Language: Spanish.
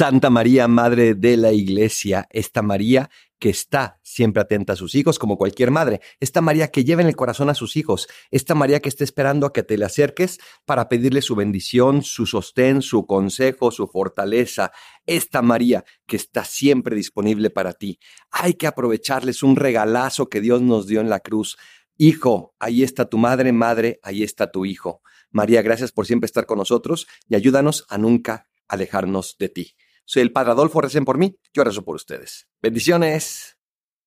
Santa María, Madre de la Iglesia, esta María que está siempre atenta a sus hijos, como cualquier madre, esta María que lleva en el corazón a sus hijos, esta María que está esperando a que te le acerques para pedirle su bendición, su sostén, su consejo, su fortaleza, esta María que está siempre disponible para ti. Hay que aprovecharles un regalazo que Dios nos dio en la cruz. Hijo, ahí está tu madre, madre, ahí está tu hijo. María, gracias por siempre estar con nosotros y ayúdanos a nunca alejarnos de ti. Soy el Padre Adolfo, recen por mí, yo rezo por ustedes. Bendiciones.